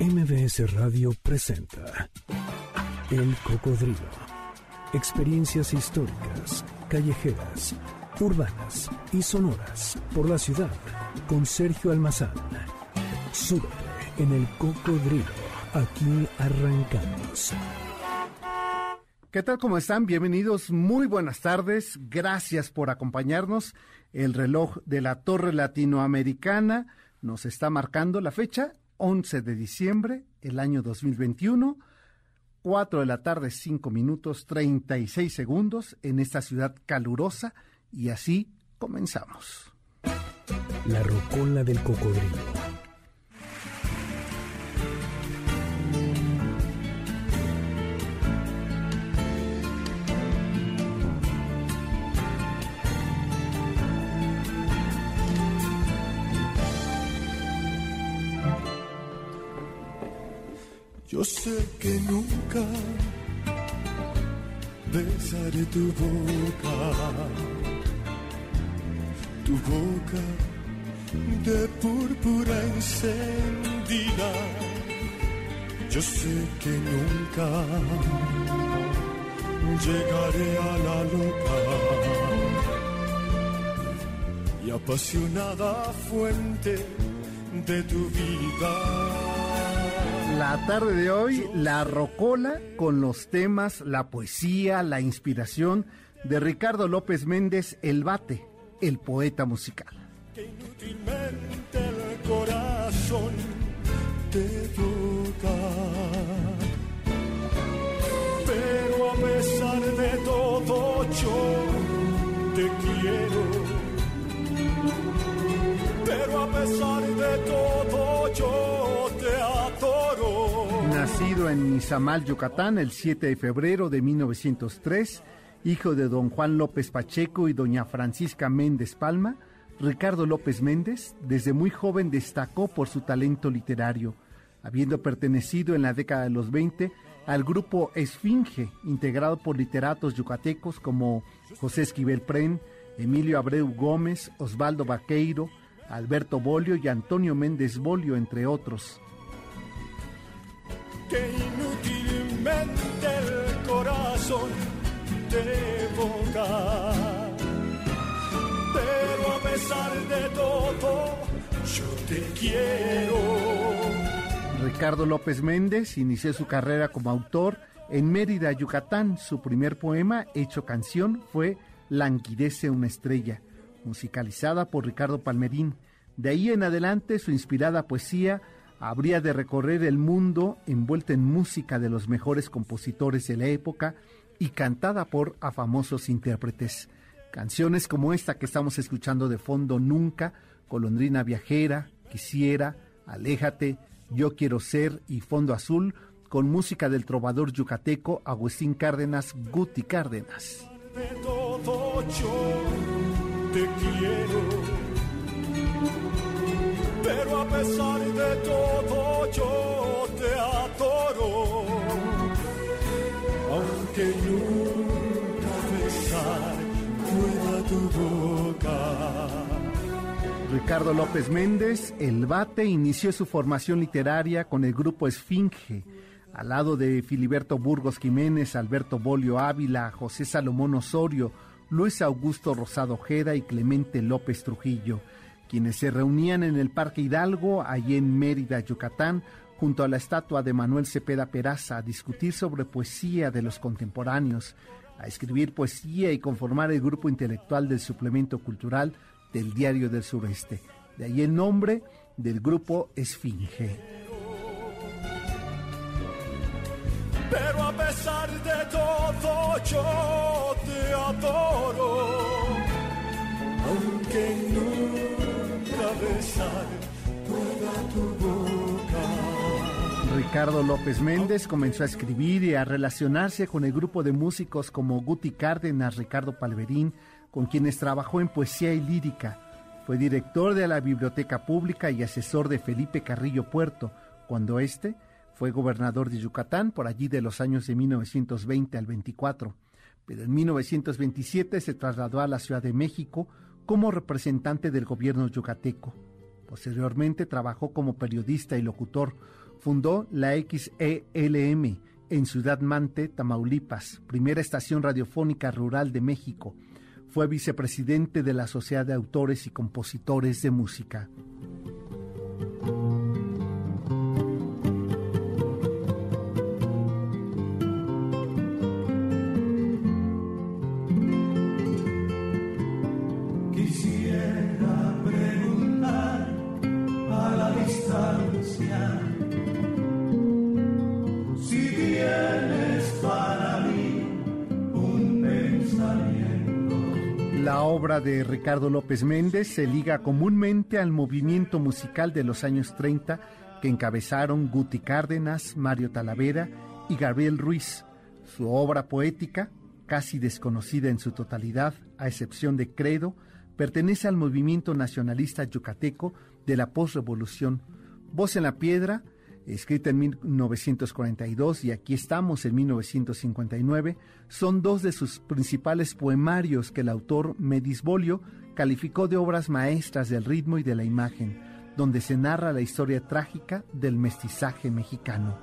MBS Radio presenta El Cocodrilo. Experiencias históricas, callejeras, urbanas y sonoras por la ciudad con Sergio Almazán. Súbete en El Cocodrilo. Aquí arrancamos. ¿Qué tal? ¿Cómo están? Bienvenidos. Muy buenas tardes. Gracias por acompañarnos. El reloj de la Torre Latinoamericana nos está marcando la fecha 11 de diciembre, el año 2021. 4 de la tarde, 5 minutos, 36 segundos en esta ciudad calurosa y así comenzamos. La rocola del cocodrilo. Yo sé que nunca besaré tu boca, tu boca de púrpura encendida. Yo sé que nunca llegaré a la loca. Y apasionada fuente de tu vida la tarde de hoy, la rocola con los temas, la poesía, la inspiración de Ricardo López Méndez, El Bate, el poeta musical. Que inútilmente el corazón te toca. Pero a pesar de todo yo te quiero. Pero a pesar de todo yo te adoro. Nacido en Izamal, Yucatán, el 7 de febrero de 1903, hijo de don Juan López Pacheco y doña Francisca Méndez Palma, Ricardo López Méndez desde muy joven destacó por su talento literario, habiendo pertenecido en la década de los 20 al grupo Esfinge, integrado por literatos yucatecos como José Esquivel Pren, Emilio Abreu Gómez, Osvaldo Vaqueiro, Alberto Bolio y Antonio Méndez Bolio, entre otros. Que inútilmente el corazón te evoca. Pero a pesar de todo, yo te quiero. Ricardo López Méndez inició su carrera como autor en Mérida, Yucatán. Su primer poema, hecho canción, fue Languidece una estrella, musicalizada por Ricardo Palmerín. De ahí en adelante su inspirada poesía habría de recorrer el mundo envuelta en música de los mejores compositores de la época y cantada por afamosos intérpretes. Canciones como esta que estamos escuchando de fondo Nunca, Colondrina Viajera, Quisiera, Aléjate, Yo Quiero Ser y Fondo Azul, con música del trovador yucateco Agustín Cárdenas Guti Cárdenas. Te quiero. Pero a pesar de todo yo te adoro. Aunque nunca besar pueda tu boca. Ricardo López Méndez, el bate, inició su formación literaria con el grupo Esfinge, al lado de Filiberto Burgos Jiménez, Alberto Bolio Ávila, José Salomón Osorio, Luis Augusto Rosado Ojeda y Clemente López Trujillo, quienes se reunían en el Parque Hidalgo, allí en Mérida, Yucatán, junto a la estatua de Manuel Cepeda Peraza, a discutir sobre poesía de los contemporáneos, a escribir poesía y conformar el grupo intelectual del suplemento cultural del Diario del Sureste. De ahí el nombre del grupo Esfinge. Pero a pesar de todo yo Ricardo López Méndez comenzó a escribir y a relacionarse con el grupo de músicos como Guti Cárdenas, Ricardo Palverín, con quienes trabajó en poesía y lírica. Fue director de la Biblioteca Pública y asesor de Felipe Carrillo Puerto, cuando éste fue gobernador de Yucatán por allí de los años de 1920 al 24. Pero en 1927 se trasladó a la Ciudad de México como representante del gobierno yucateco. Posteriormente trabajó como periodista y locutor, fundó la XELM en Ciudad Mante, Tamaulipas, primera estación radiofónica rural de México. Fue vicepresidente de la Sociedad de Autores y Compositores de Música. Obra de Ricardo López Méndez se liga comúnmente al movimiento musical de los años 30 que encabezaron Guti Cárdenas, Mario Talavera y Gabriel Ruiz. Su obra poética, casi desconocida en su totalidad, a excepción de Credo, pertenece al movimiento nacionalista yucateco de la posrevolución. Voz en la piedra, escrita en 1942 y aquí estamos en 1959, son dos de sus principales poemarios que el autor Medisbolio calificó de obras maestras del ritmo y de la imagen, donde se narra la historia trágica del mestizaje mexicano.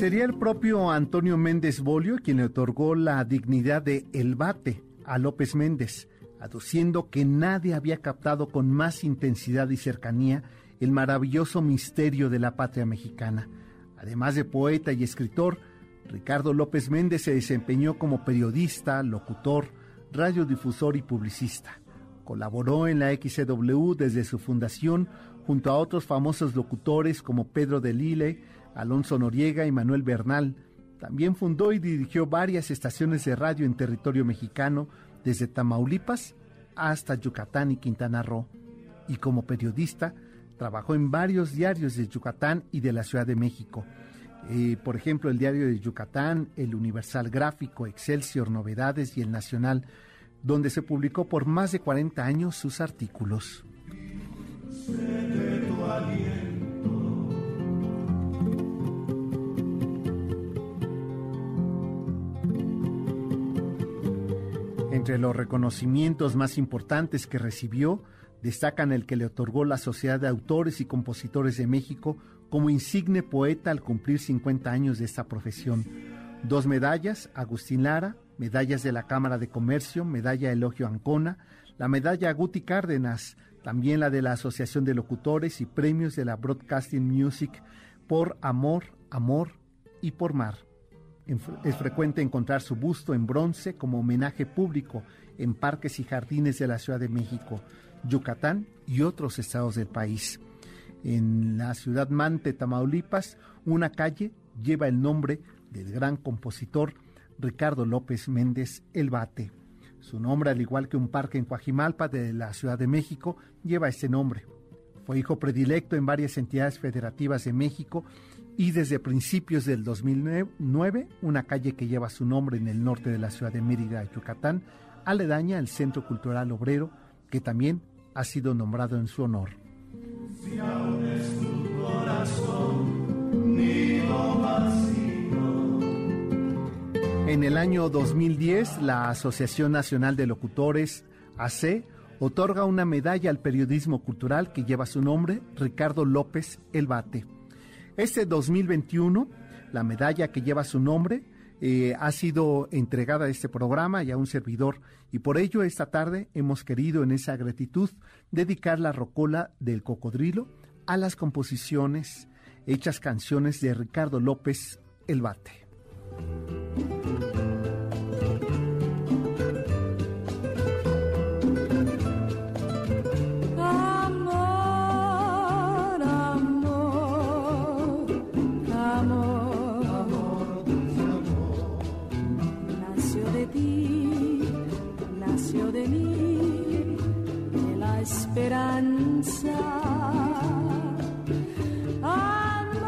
Sería el propio Antonio Méndez Bolio quien le otorgó la dignidad de El Bate a López Méndez, aduciendo que nadie había captado con más intensidad y cercanía el maravilloso misterio de la patria mexicana. Además de poeta y escritor, Ricardo López Méndez se desempeñó como periodista, locutor, radiodifusor y publicista. Colaboró en la XCW desde su fundación junto a otros famosos locutores como Pedro de Lille, Alonso Noriega y Manuel Bernal. También fundó y dirigió varias estaciones de radio en territorio mexicano, desde Tamaulipas hasta Yucatán y Quintana Roo. Y como periodista, trabajó en varios diarios de Yucatán y de la Ciudad de México. Eh, por ejemplo, el diario de Yucatán, el Universal Gráfico, Excelsior, Novedades y el Nacional, donde se publicó por más de 40 años sus artículos. Entre los reconocimientos más importantes que recibió, destacan el que le otorgó la Sociedad de Autores y Compositores de México como insigne poeta al cumplir 50 años de esta profesión. Dos medallas, Agustín Lara, medallas de la Cámara de Comercio, medalla Elogio Ancona, la medalla Guti Cárdenas, también la de la Asociación de Locutores y premios de la Broadcasting Music por Amor, Amor y por Mar. Es frecuente encontrar su busto en bronce como homenaje público en parques y jardines de la Ciudad de México, Yucatán y otros estados del país. En la ciudad Mante, Tamaulipas, una calle lleva el nombre del gran compositor Ricardo López Méndez El Bate. Su nombre, al igual que un parque en Coajimalpa de la Ciudad de México, lleva ese nombre. Fue hijo predilecto en varias entidades federativas de México y desde principios del 2009 una calle que lleva su nombre en el norte de la ciudad de Mérida, Yucatán, aledaña al Centro Cultural Obrero, que también ha sido nombrado en su honor. En el año 2010, la Asociación Nacional de Locutores, AC, otorga una medalla al periodismo cultural que lleva su nombre, Ricardo López Elbate. Este 2021, la medalla que lleva su nombre eh, ha sido entregada a este programa y a un servidor y por ello esta tarde hemos querido en esa gratitud dedicar la rocola del cocodrilo a las composiciones hechas canciones de Ricardo López El Bate. nació de mí, la esperanza. Amor,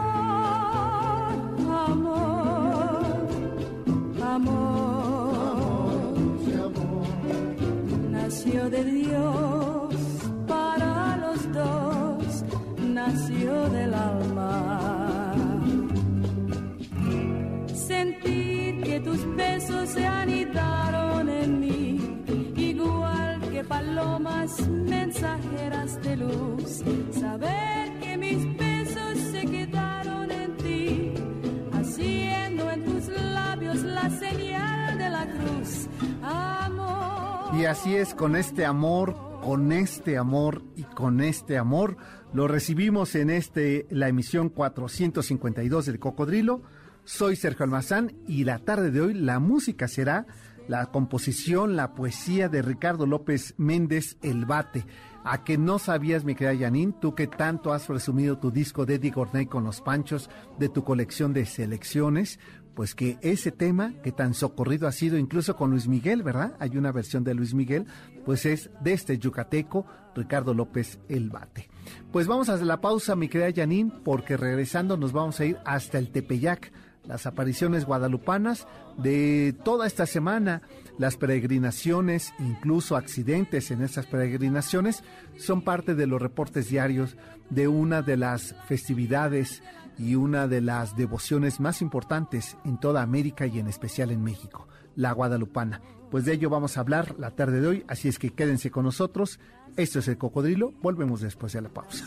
amor, amor, amor nació de Dios. Y así es, con este amor, con este amor y con este amor, lo recibimos en este la emisión 452 del Cocodrilo. Soy Sergio Almazán y la tarde de hoy la música será la composición, la poesía de Ricardo López Méndez El Bate. A que no sabías, mi querida Janine, tú que tanto has presumido tu disco de Eddie con los panchos de tu colección de selecciones, pues que ese tema que tan socorrido ha sido incluso con Luis Miguel, ¿verdad? Hay una versión de Luis Miguel, pues es de este yucateco, Ricardo López El Bate. Pues vamos a hacer la pausa, mi querida Janine, porque regresando nos vamos a ir hasta el Tepeyac, las apariciones guadalupanas de toda esta semana, las peregrinaciones, incluso accidentes en estas peregrinaciones, son parte de los reportes diarios de una de las festividades y una de las devociones más importantes en toda América y en especial en México, la guadalupana. Pues de ello vamos a hablar la tarde de hoy, así es que quédense con nosotros. Esto es el cocodrilo, volvemos después de la pausa.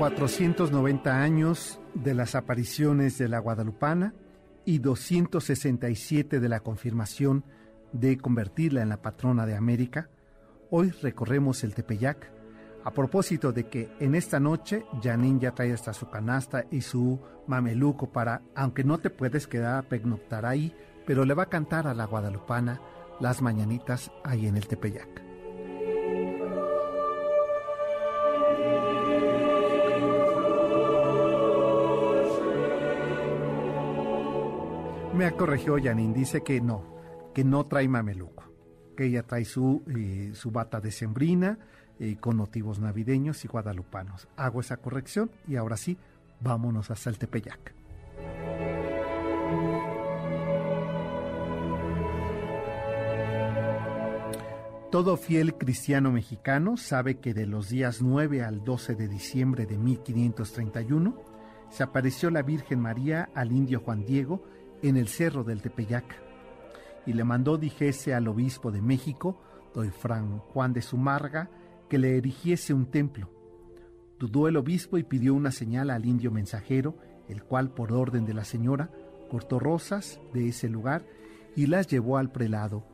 490 años de las apariciones de la Guadalupana y 267 de la confirmación de convertirla en la patrona de América, hoy recorremos el Tepeyac a propósito de que en esta noche Janine ya trae hasta su canasta y su mameluco para, aunque no te puedes quedar a pernoctar ahí, pero le va a cantar a la Guadalupana las mañanitas ahí en el Tepeyac. Me ha corregido Janine, dice que no, que no trae mameluco, que ella trae su, eh, su bata de sembrina eh, con motivos navideños y guadalupanos. Hago esa corrección y ahora sí, vámonos hasta el Tepeyac. Todo fiel cristiano mexicano sabe que de los días 9 al 12 de diciembre de 1531 se apareció la Virgen María al indio Juan Diego en el cerro del Tepeyac y le mandó dijese al obispo de México, doy Fran Juan de Sumarga, que le erigiese un templo. Dudó el obispo y pidió una señal al indio mensajero, el cual por orden de la señora cortó rosas de ese lugar y las llevó al prelado,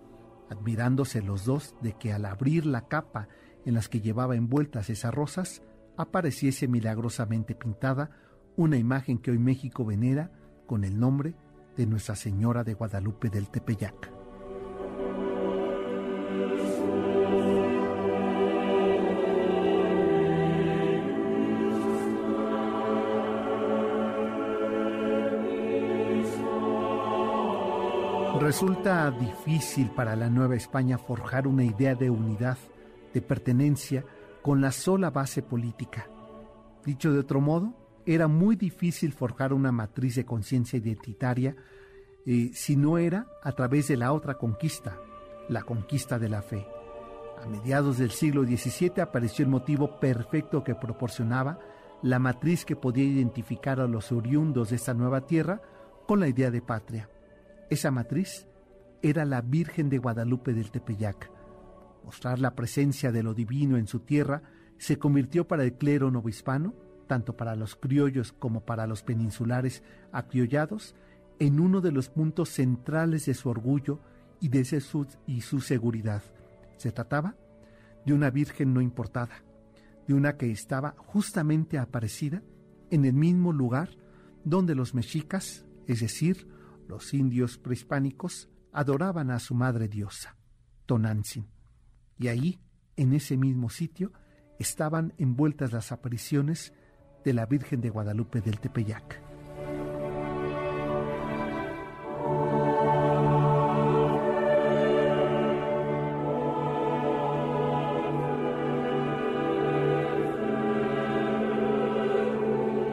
admirándose los dos de que al abrir la capa en las que llevaba envueltas esas rosas, apareciese milagrosamente pintada una imagen que hoy México venera con el nombre de Nuestra Señora de Guadalupe del Tepeyac. Resulta difícil para la Nueva España forjar una idea de unidad, de pertenencia, con la sola base política. Dicho de otro modo, era muy difícil forjar una matriz de conciencia identitaria eh, si no era a través de la otra conquista, la conquista de la fe. A mediados del siglo XVII apareció el motivo perfecto que proporcionaba la matriz que podía identificar a los oriundos de esta nueva tierra con la idea de patria, Esa matriz era la Virgen de Guadalupe del Tepeyac. Mostrar la presencia de lo divino en su tierra se convirtió para el clero novohispano, tanto para los criollos como para los peninsulares acriollados, en uno de los puntos centrales de su orgullo y de su, y su seguridad. Se trataba de una virgen no importada, de una que estaba justamente aparecida en el mismo lugar donde los mexicas, es decir, los indios prehispánicos, adoraban a su madre diosa, Tonantzin. Y ahí, en ese mismo sitio, estaban envueltas las apariciones de la Virgen de Guadalupe del Tepeyac.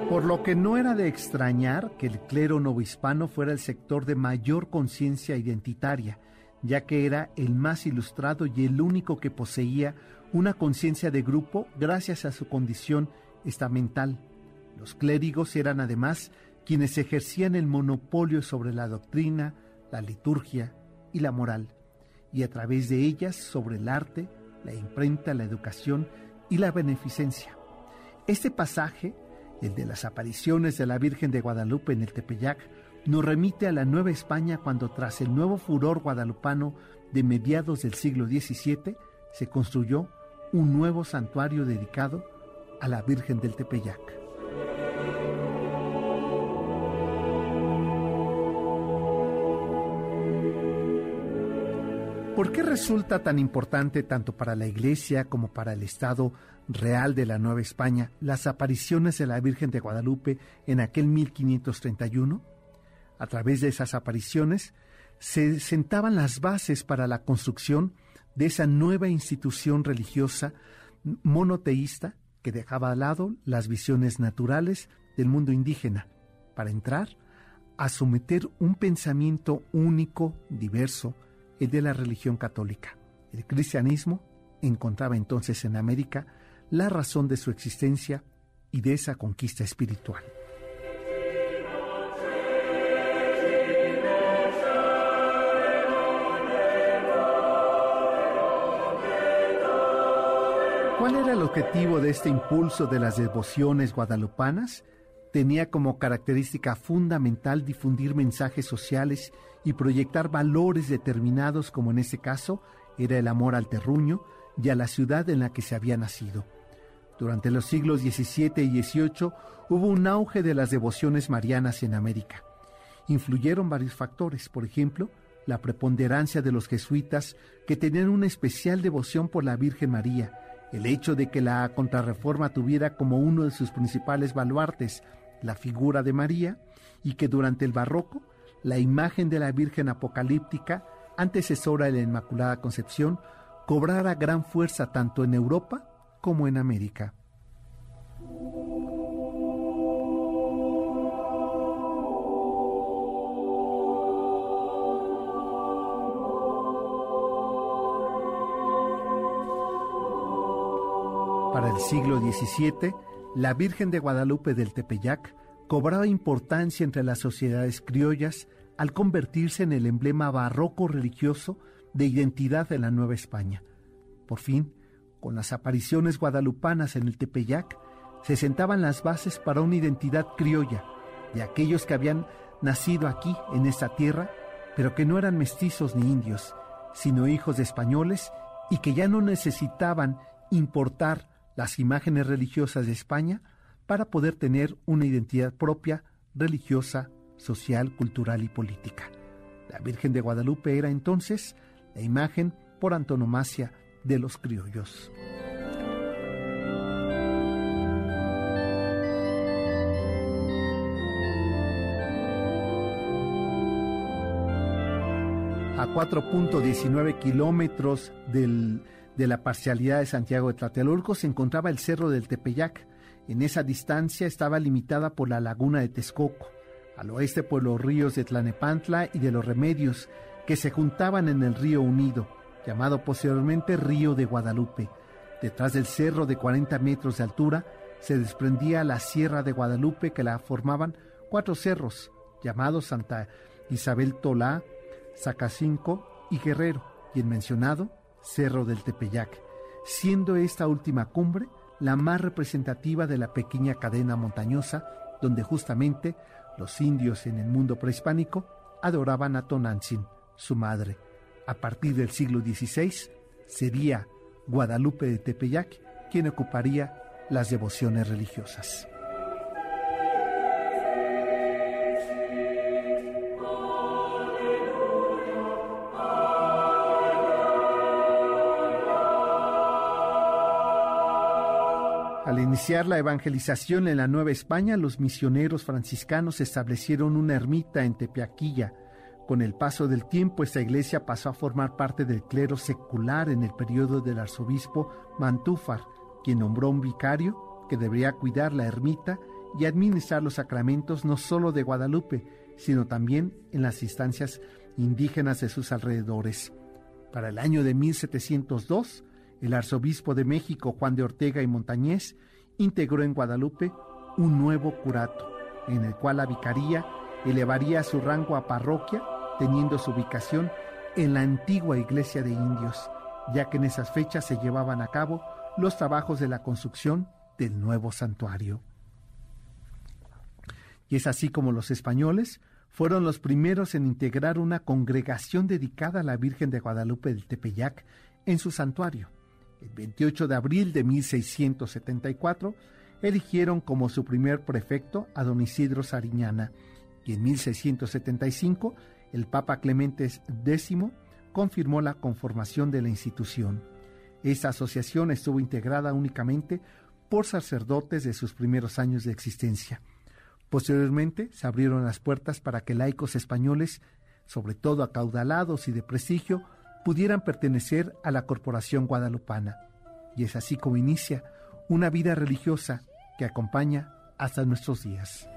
Por lo que no era de extrañar que el clero novohispano fuera el sector de mayor conciencia identitaria, ya que era el más ilustrado y el único que poseía una conciencia de grupo gracias a su condición estamental. Los clérigos eran además quienes ejercían el monopolio sobre la doctrina, la liturgia y la moral, y a través de ellas sobre el arte, la imprenta, la educación y la beneficencia. Este pasaje el de las apariciones de la Virgen de Guadalupe en el Tepeyac, nos remite a la Nueva España cuando tras el nuevo furor guadalupano de mediados del siglo XVII se construyó un nuevo santuario dedicado a la Virgen del Tepeyac. ¿Por qué resulta tan importante tanto para la Iglesia como para el Estado real de la Nueva España las apariciones de la Virgen de Guadalupe en aquel 1531? A través de esas apariciones se sentaban las bases para la construcción de esa nueva institución religiosa monoteísta que dejaba al lado las visiones naturales del mundo indígena para entrar a someter un pensamiento único, diverso, el de la religión católica. El cristianismo encontraba entonces en América la razón de su existencia y de esa conquista espiritual. ¿Cuál era el objetivo de este impulso de las devociones guadalupanas? Tenía como característica fundamental difundir mensajes sociales y proyectar valores determinados como en este caso era el amor al terruño y a la ciudad en la que se había nacido. Durante los siglos XVII y XVIII hubo un auge de las devociones marianas en América. Influyeron varios factores, por ejemplo, la preponderancia de los jesuitas que tenían una especial devoción por la Virgen María, el hecho de que la contrarreforma tuviera como uno de sus principales baluartes la figura de María y que durante el barroco la imagen de la Virgen apocalíptica, antecesora de la Inmaculada Concepción, cobrara gran fuerza tanto en Europa como en América. Para el siglo XVII, la Virgen de Guadalupe del Tepeyac cobraba importancia entre las sociedades criollas al convertirse en el emblema barroco religioso de identidad de la Nueva España. Por fin, con las apariciones guadalupanas en el Tepeyac, se sentaban las bases para una identidad criolla de aquellos que habían nacido aquí, en esta tierra, pero que no eran mestizos ni indios, sino hijos de españoles y que ya no necesitaban importar las imágenes religiosas de España para poder tener una identidad propia, religiosa, social, cultural y política. La Virgen de Guadalupe era entonces la imagen por antonomasia de los criollos. A 4.19 kilómetros de la parcialidad de Santiago de Tlatelolco se encontraba el Cerro del Tepeyac. En esa distancia estaba limitada por la laguna de Texcoco, al oeste por los ríos de Tlanepantla y de los Remedios, que se juntaban en el río Unido llamado posteriormente Río de Guadalupe. Detrás del cerro de 40 metros de altura se desprendía la Sierra de Guadalupe que la formaban cuatro cerros, llamados Santa Isabel Tolá, Zacacinco y Guerrero, y el mencionado Cerro del Tepeyac, siendo esta última cumbre la más representativa de la pequeña cadena montañosa donde justamente los indios en el mundo prehispánico adoraban a Tonantzin, su madre. A partir del siglo XVI sería Guadalupe de Tepeyac quien ocuparía las devociones religiosas. Al iniciar la evangelización en la Nueva España, los misioneros franciscanos establecieron una ermita en Tepeaquilla. Con el paso del tiempo, esta iglesia pasó a formar parte del clero secular en el periodo del arzobispo Mantúfar, quien nombró un vicario que debería cuidar la ermita y administrar los sacramentos no solo de Guadalupe, sino también en las instancias indígenas de sus alrededores. Para el año de 1702, el arzobispo de México, Juan de Ortega y Montañés, integró en Guadalupe un nuevo curato, en el cual la vicaría elevaría su rango a parroquia, teniendo su ubicación en la antigua iglesia de indios, ya que en esas fechas se llevaban a cabo los trabajos de la construcción del nuevo santuario. Y es así como los españoles fueron los primeros en integrar una congregación dedicada a la Virgen de Guadalupe del Tepeyac en su santuario. El 28 de abril de 1674 eligieron como su primer prefecto a don Isidro Sariñana y en 1675 el Papa Clemente X confirmó la conformación de la institución. Esta asociación estuvo integrada únicamente por sacerdotes de sus primeros años de existencia. Posteriormente se abrieron las puertas para que laicos españoles, sobre todo acaudalados y de prestigio, pudieran pertenecer a la Corporación Guadalupana. Y es así como inicia una vida religiosa que acompaña hasta nuestros días.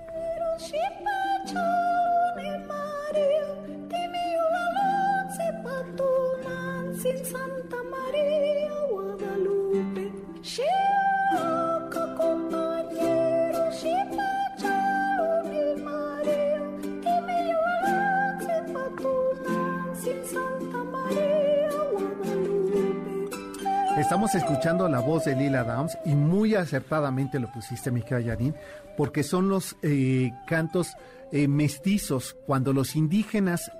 Estamos escuchando la voz de Lila Downs y muy acertadamente lo pusiste, Miquel Yarín, porque son los eh, cantos eh, mestizos, cuando los indígenas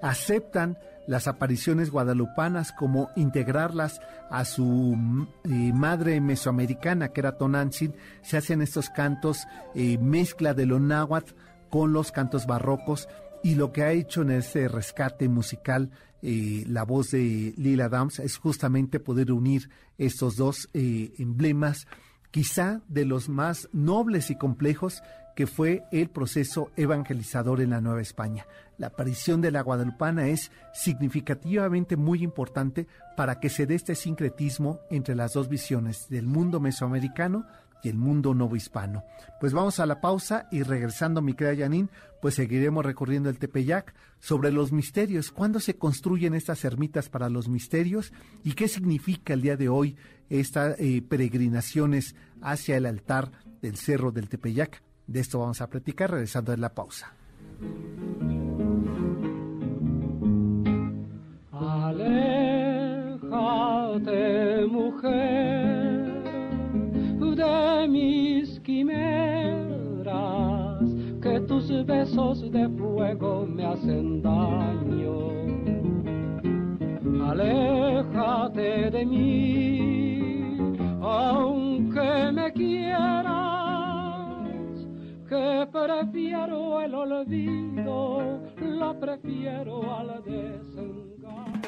aceptan las apariciones guadalupanas como integrarlas a su eh, madre mesoamericana, que era Tonantzin, se hacen estos cantos, mezcla de lo náhuatl con los cantos barrocos, y lo que ha hecho en este rescate musical eh, la voz de Lila Downs es justamente poder unir estos dos eh, emblemas, quizá de los más nobles y complejos que fue el proceso evangelizador en la Nueva España. La aparición de la guadalupana es significativamente muy importante para que se dé este sincretismo entre las dos visiones del mundo mesoamericano y el mundo novo hispano. Pues vamos a la pausa y regresando, mi querida Yanin, pues seguiremos recorriendo el Tepeyac sobre los misterios, cuándo se construyen estas ermitas para los misterios y qué significa el día de hoy estas eh, peregrinaciones hacia el altar del Cerro del Tepeyac. De esto vamos a platicar regresando en la pausa. Mujer besos de fuego me hacen daño. Aléjate de mí, aunque me quieras, que prefiero el olvido, lo prefiero al desengaño.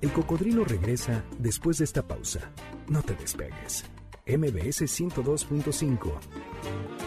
El cocodrilo regresa después de esta pausa. No te despegues. MBS 102.5.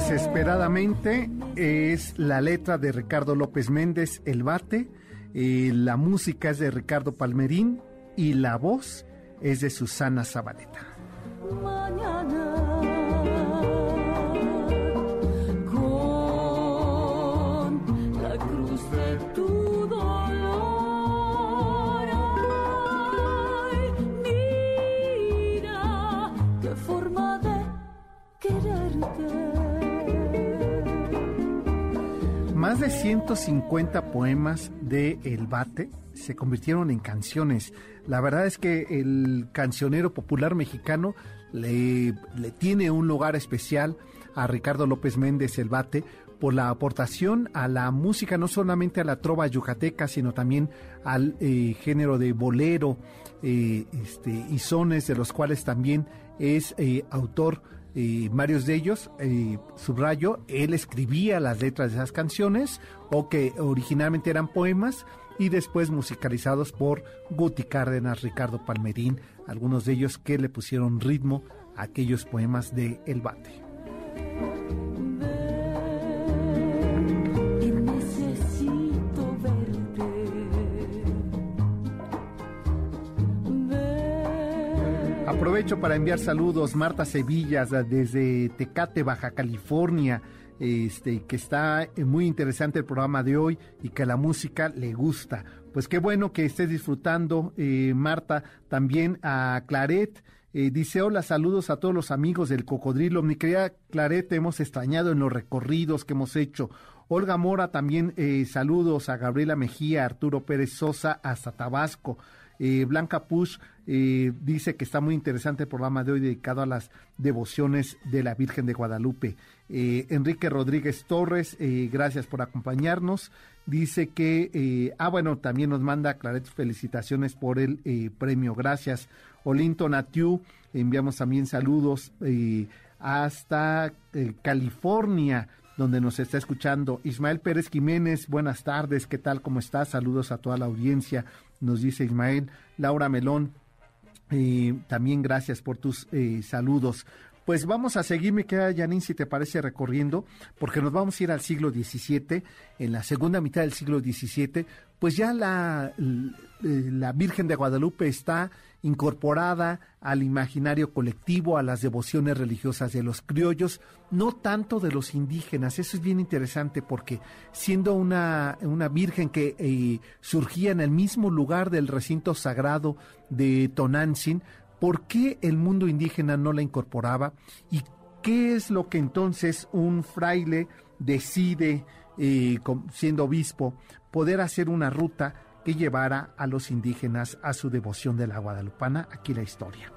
Desesperadamente es la letra de Ricardo López Méndez, El Bate, eh, la música es de Ricardo Palmerín y la voz es de Susana Zabaleta. De 150 poemas de El Bate se convirtieron en canciones. La verdad es que el cancionero popular mexicano le, le tiene un lugar especial a Ricardo López Méndez El Bate por la aportación a la música, no solamente a la trova yucateca, sino también al eh, género de bolero eh, este, y sones, de los cuales también es eh, autor varios de ellos, subrayo, él escribía las letras de esas canciones o que originalmente eran poemas y después musicalizados por Guti Cárdenas, Ricardo Palmerín, algunos de ellos que le pusieron ritmo a aquellos poemas de El Bate. Aprovecho para enviar saludos Marta Sevillas desde Tecate, Baja California, este, que está muy interesante el programa de hoy y que la música le gusta. Pues qué bueno que estés disfrutando, eh, Marta, también a Claret. Eh, dice, hola, saludos a todos los amigos del Cocodrilo. Mi querida Claret, hemos extrañado en los recorridos que hemos hecho. Olga Mora, también eh, saludos a Gabriela Mejía, Arturo Pérez Sosa, hasta Tabasco. Eh, Blanca Push eh, dice que está muy interesante el programa de hoy dedicado a las devociones de la Virgen de Guadalupe. Eh, Enrique Rodríguez Torres, gracias por acompañarnos. Dice que, ah, bueno, también nos manda Claret felicitaciones por el premio. Gracias. Olinto Natiu, enviamos también saludos hasta California donde nos está escuchando. Ismael Pérez Jiménez, buenas tardes, ¿qué tal? ¿Cómo estás? Saludos a toda la audiencia nos dice Ismael. Laura Melón, eh, también gracias por tus eh, saludos. Pues vamos a seguir, me queda Janine, si te parece, recorriendo, porque nos vamos a ir al siglo XVII, en la segunda mitad del siglo XVII, pues ya la, la Virgen de Guadalupe está incorporada al imaginario colectivo, a las devociones religiosas de los criollos, no tanto de los indígenas. Eso es bien interesante porque siendo una, una virgen que eh, surgía en el mismo lugar del recinto sagrado de Tonantzin, ¿por qué el mundo indígena no la incorporaba? ¿Y qué es lo que entonces un fraile decide, eh, siendo obispo, poder hacer una ruta que llevara a los indígenas a su devoción de la guadalupana. Aquí la historia.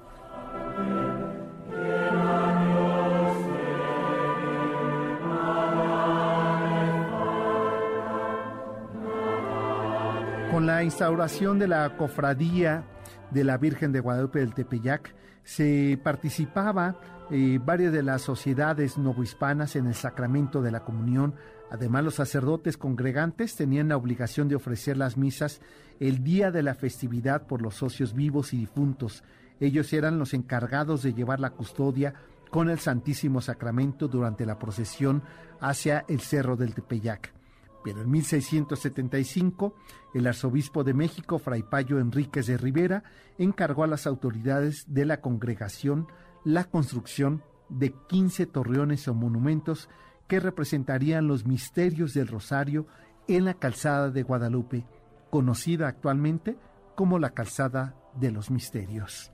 Con la instauración de la cofradía de la Virgen de Guadalupe del Tepeyac, se participaba eh, varias de las sociedades novohispanas en el sacramento de la comunión Además, los sacerdotes congregantes tenían la obligación de ofrecer las misas el día de la festividad por los socios vivos y difuntos. Ellos eran los encargados de llevar la custodia con el Santísimo Sacramento durante la procesión hacia el Cerro del Tepeyac. Pero en 1675, el arzobispo de México, Fray Payo Enríquez de Rivera, encargó a las autoridades de la congregación la construcción de 15 torreones o monumentos que representarían los misterios del Rosario en la calzada de Guadalupe, conocida actualmente como la calzada de los misterios.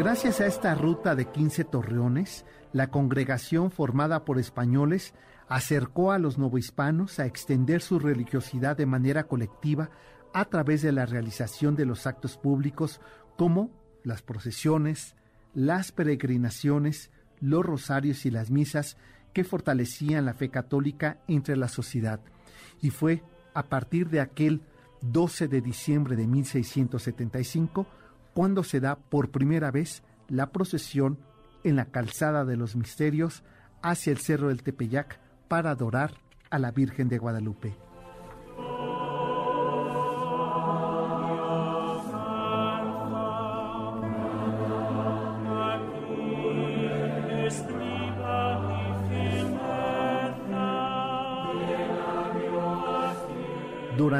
Gracias a esta ruta de 15 torreones, la congregación formada por españoles acercó a los novohispanos a extender su religiosidad de manera colectiva a través de la realización de los actos públicos como las procesiones, las peregrinaciones, los rosarios y las misas que fortalecían la fe católica entre la sociedad. Y fue a partir de aquel 12 de diciembre de 1675 cuando se da por primera vez la procesión en la calzada de los misterios hacia el cerro del Tepeyac para adorar a la Virgen de Guadalupe.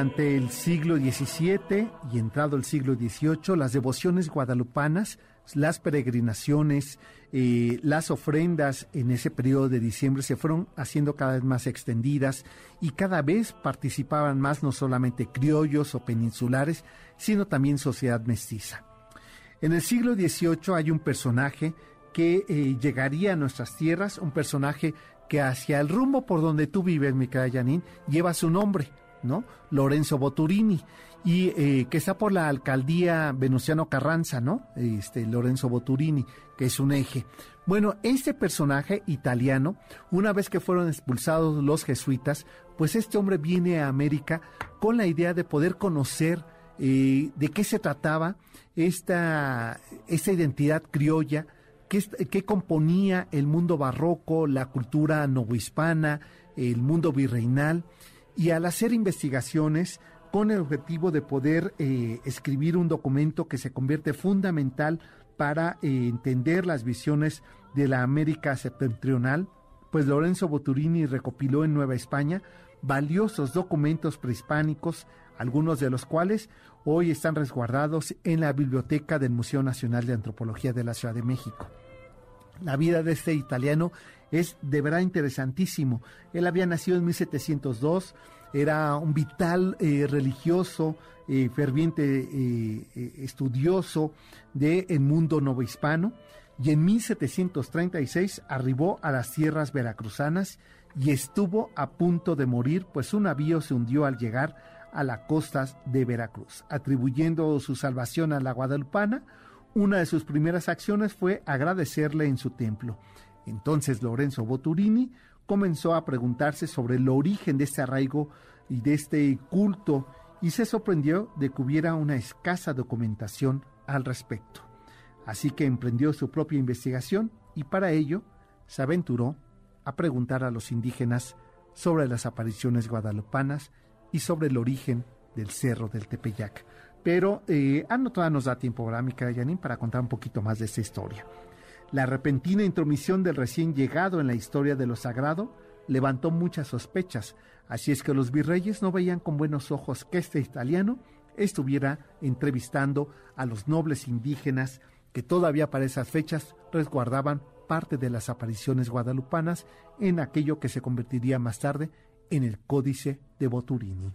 Durante el siglo XVII y entrado el siglo XVIII, las devociones guadalupanas, las peregrinaciones, eh, las ofrendas en ese periodo de diciembre se fueron haciendo cada vez más extendidas y cada vez participaban más no solamente criollos o peninsulares, sino también sociedad mestiza. En el siglo XVIII hay un personaje que eh, llegaría a nuestras tierras, un personaje que hacia el rumbo por donde tú vives, mi Janine, lleva su nombre, ¿no? Lorenzo Boturini, y eh, que está por la alcaldía Venustiano Carranza, ¿no? Este Lorenzo Boturini, que es un eje. Bueno, este personaje italiano, una vez que fueron expulsados los jesuitas, pues este hombre viene a América con la idea de poder conocer eh, de qué se trataba esta, esta identidad criolla, qué, qué componía el mundo barroco, la cultura novohispana, el mundo virreinal, y al hacer investigaciones con el objetivo de poder eh, escribir un documento que se convierte fundamental para eh, entender las visiones de la América septentrional, pues Lorenzo Boturini recopiló en Nueva España valiosos documentos prehispánicos, algunos de los cuales hoy están resguardados en la biblioteca del Museo Nacional de Antropología de la Ciudad de México. La vida de este italiano es de verdad interesantísimo. Él había nacido en 1702, era un vital eh, religioso, eh, ferviente eh, estudioso del mundo novohispano y en 1736 arribó a las tierras veracruzanas y estuvo a punto de morir, pues un navío se hundió al llegar a las costas de Veracruz. Atribuyendo su salvación a la guadalupana, una de sus primeras acciones fue agradecerle en su templo. Entonces Lorenzo Boturini comenzó a preguntarse sobre el origen de este arraigo y de este culto y se sorprendió de que hubiera una escasa documentación al respecto. Así que emprendió su propia investigación y para ello se aventuró a preguntar a los indígenas sobre las apariciones guadalupanas y sobre el origen del cerro del Tepeyac. Pero eh, ah, no todavía nos da tiempo, ¿verdad, mi para contar un poquito más de esta historia. La repentina intromisión del recién llegado en la historia de lo sagrado levantó muchas sospechas, así es que los virreyes no veían con buenos ojos que este italiano estuviera entrevistando a los nobles indígenas que todavía para esas fechas resguardaban parte de las apariciones guadalupanas en aquello que se convertiría más tarde en el Códice de Boturini.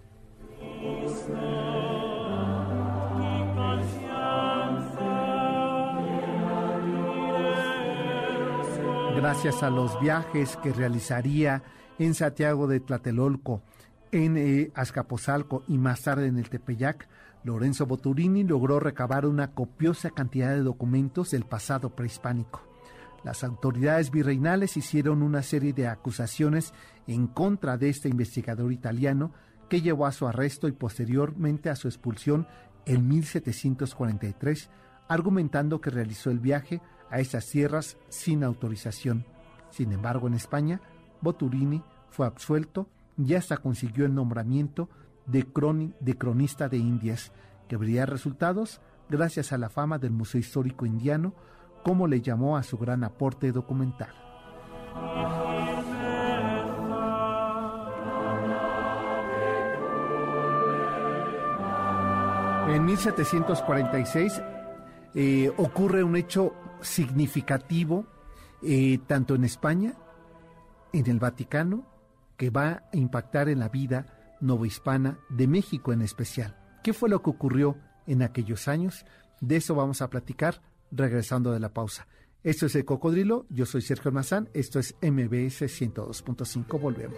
Gracias a los viajes que realizaría en Santiago de Tlatelolco, en eh, Azcapotzalco y más tarde en el Tepeyac, Lorenzo Boturini logró recabar una copiosa cantidad de documentos del pasado prehispánico. Las autoridades virreinales hicieron una serie de acusaciones en contra de este investigador italiano que llevó a su arresto y posteriormente a su expulsión en 1743, argumentando que realizó el viaje a esas tierras sin autorización. Sin embargo, en España, Boturini fue absuelto y hasta consiguió el nombramiento de, cronista de Indias, que habría resultados gracias a la fama del Museo Histórico Indiano, como le llamó a su gran aporte documental. En 1746 eh, ocurre un hecho significativo eh, tanto en España, en el Vaticano, que va a impactar en la vida novohispana de México en especial. ¿Qué fue lo que ocurrió en aquellos años? De eso vamos a platicar regresando de la pausa. Esto es El Cocodrilo, yo soy Sergio Mazán, esto es MBS 102.5, volvemos.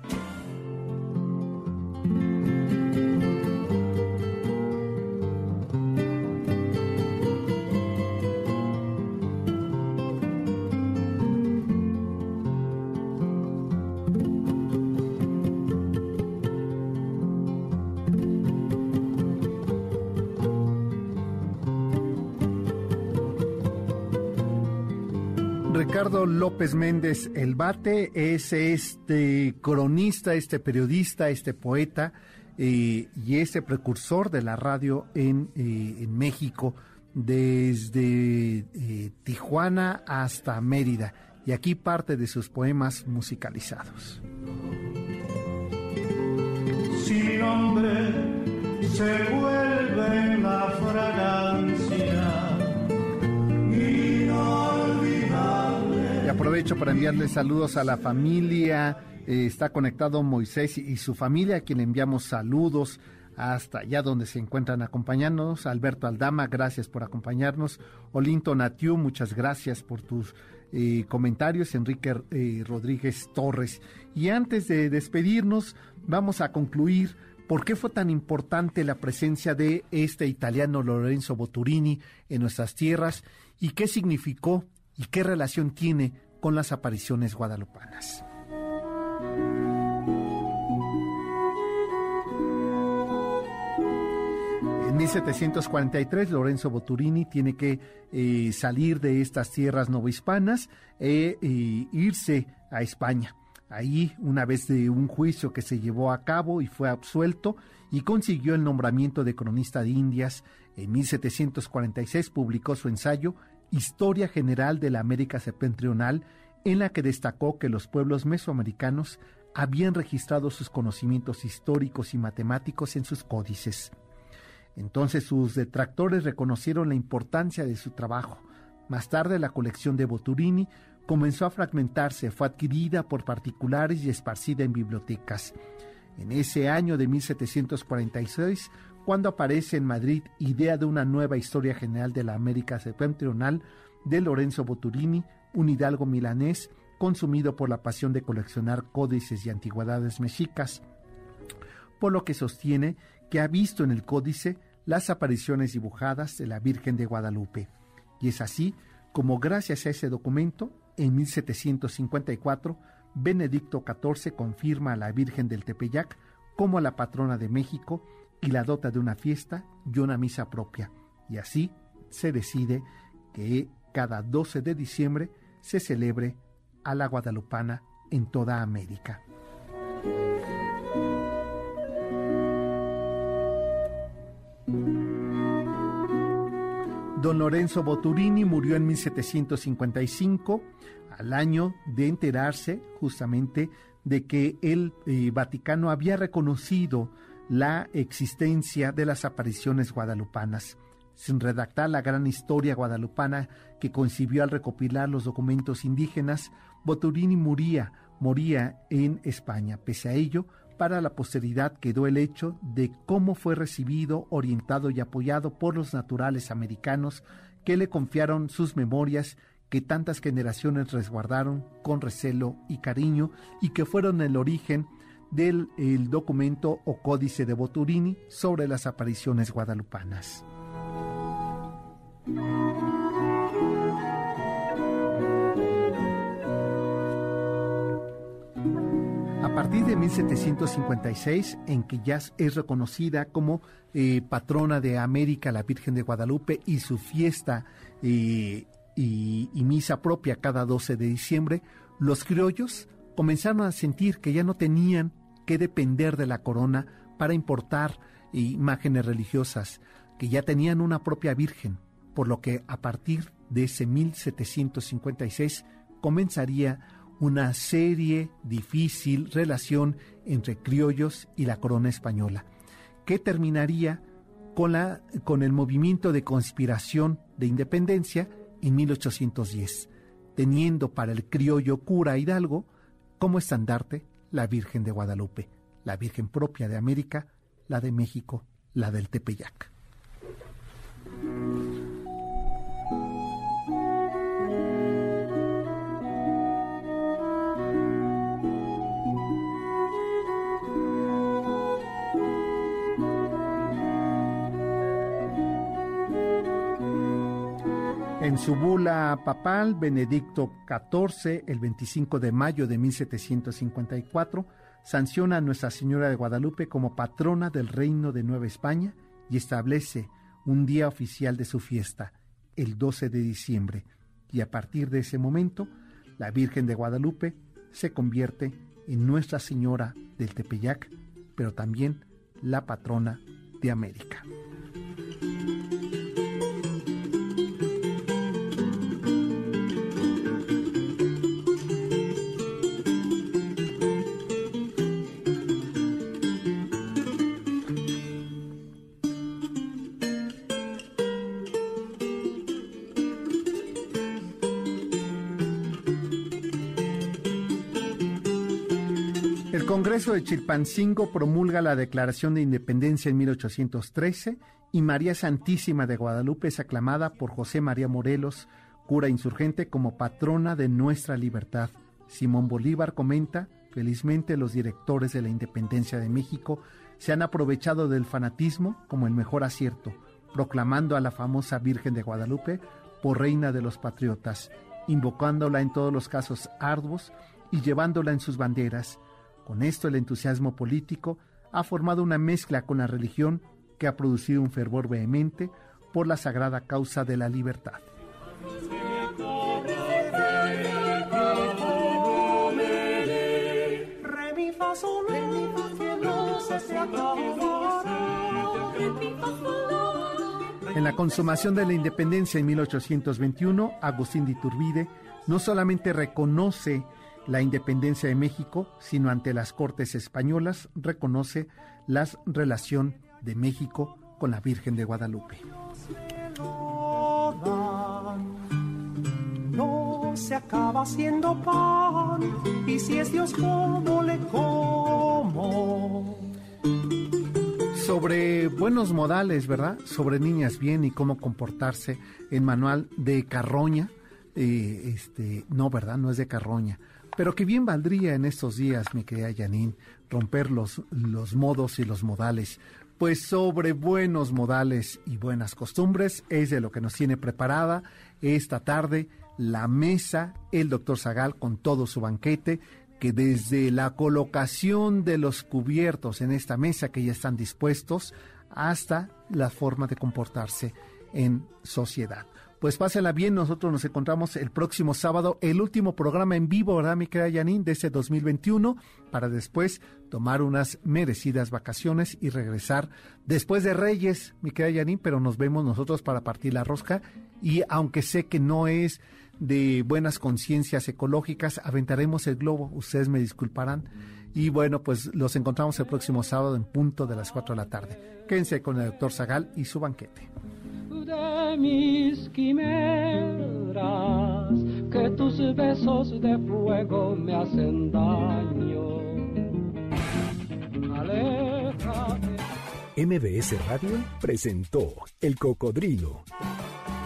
López Méndez El Bate es este cronista, este periodista, este poeta eh, y este precursor de la radio en, eh, México, desde eh, Tijuana hasta Mérida. Y aquí parte de sus poemas musicalizados. Si nombre se vuelve la fragancia aprovecho para enviarle saludos a la familia. Eh, está conectado Moisés y su familia, a quien enviamos saludos hasta allá donde se encuentran acompañándonos. Alberto Aldama, gracias por acompañarnos. Olinto Natiu, muchas gracias por tus eh, comentarios. Enrique eh, Rodríguez Torres. Y antes de despedirnos, vamos a concluir por qué fue tan importante la presencia de este italiano Lorenzo Boturini en nuestras tierras y qué significó y qué relación tiene con las apariciones guadalupanas. En 1743 Lorenzo Boturini tiene que eh, salir de estas tierras novohispanas e irse a España. Ahí, una vez de un juicio que se llevó a cabo y fue absuelto, y consiguió el nombramiento de cronista de Indias, en 1746 publicó su ensayo Historia General de la América Septentrional, en la que destacó que los pueblos mesoamericanos habían registrado sus conocimientos históricos y matemáticos en sus códices. Entonces sus detractores reconocieron la importancia de su trabajo. Más tarde la colección de Boturini comenzó a fragmentarse, fue adquirida por particulares y esparcida en bibliotecas. En ese año de 1746 cuando aparece en Madrid Idea de una nueva historia general de la América septentrional de Lorenzo Boturini, un hidalgo milanés consumido por la pasión de coleccionar códices y antigüedades mexicas, por lo que sostiene que ha visto en el códice las apariciones dibujadas de la Virgen de Guadalupe. Y es así como gracias a ese documento, en 1754, Benedicto XIV confirma a la Virgen del Tepeyac como la patrona de México y la dota de una fiesta y una misa propia. Y así se decide que cada 12 de diciembre se celebre a la guadalupana en toda América. Don Lorenzo Boturini murió en 1755, al año de enterarse justamente de que el eh, Vaticano había reconocido la existencia de las apariciones guadalupanas, sin redactar la gran historia guadalupana que concibió al recopilar los documentos indígenas, Boturini moría, moría en España. Pese a ello, para la posteridad quedó el hecho de cómo fue recibido, orientado y apoyado por los naturales americanos que le confiaron sus memorias que tantas generaciones resguardaron con recelo y cariño y que fueron el origen del el documento o códice de Boturini sobre las apariciones guadalupanas. A partir de 1756, en que ya es reconocida como eh, patrona de América la Virgen de Guadalupe y su fiesta eh, y, y misa propia cada 12 de diciembre, los criollos comenzaron a sentir que ya no tenían que depender de la corona para importar imágenes religiosas, que ya tenían una propia virgen, por lo que a partir de ese 1756 comenzaría una serie difícil relación entre criollos y la corona española, que terminaría con, la, con el movimiento de conspiración de independencia en 1810, teniendo para el criollo cura Hidalgo como estandarte la Virgen de Guadalupe, la Virgen propia de América, la de México, la del Tepeyac. En su bula papal, Benedicto XIV, el 25 de mayo de 1754, sanciona a Nuestra Señora de Guadalupe como patrona del Reino de Nueva España y establece un día oficial de su fiesta, el 12 de diciembre, y a partir de ese momento, la Virgen de Guadalupe se convierte en Nuestra Señora del Tepeyac, pero también la patrona de América. Congreso de Chilpancingo promulga la Declaración de Independencia en 1813 y María Santísima de Guadalupe es aclamada por José María Morelos, cura insurgente, como patrona de nuestra libertad. Simón Bolívar comenta, felizmente los directores de la independencia de México se han aprovechado del fanatismo como el mejor acierto, proclamando a la famosa Virgen de Guadalupe por reina de los patriotas, invocándola en todos los casos arduos y llevándola en sus banderas, con esto el entusiasmo político ha formado una mezcla con la religión que ha producido un fervor vehemente por la sagrada causa de la libertad. En la consumación de la independencia en 1821, Agustín de Iturbide no solamente reconoce la independencia de México, sino ante las Cortes españolas reconoce la relación de México con la Virgen de Guadalupe. No se acaba haciendo pan, y si es Dios como le como. Sobre buenos modales, ¿verdad? Sobre niñas bien y cómo comportarse en manual de Carroña. Eh, este, no, ¿verdad? No es de Carroña pero que bien valdría en estos días, mi querida Janine, romper los, los modos y los modales. Pues sobre buenos modales y buenas costumbres es de lo que nos tiene preparada esta tarde la mesa, el doctor Zagal con todo su banquete, que desde la colocación de los cubiertos en esta mesa que ya están dispuestos hasta la forma de comportarse en sociedad pues pásela bien. Nosotros nos encontramos el próximo sábado, el último programa en vivo, ¿verdad, mi querida Janine, de este 2021, para después tomar unas merecidas vacaciones y regresar después de Reyes, mi querida Janine, pero nos vemos nosotros para partir la rosca. Y aunque sé que no es de buenas conciencias ecológicas, aventaremos el globo, ustedes me disculparán. Y bueno, pues los encontramos el próximo sábado en punto de las 4 de la tarde. Quédense con el doctor Zagal y su banquete de mis quimeras, que tus besos de fuego me hacen daño. MBS Radio presentó El Cocodrilo.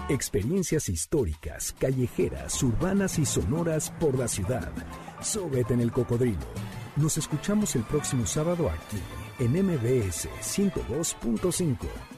Experiencias históricas, callejeras, urbanas y sonoras por la ciudad. Sóbete en el cocodrilo. Nos escuchamos el próximo sábado aquí, en MBS 102.5.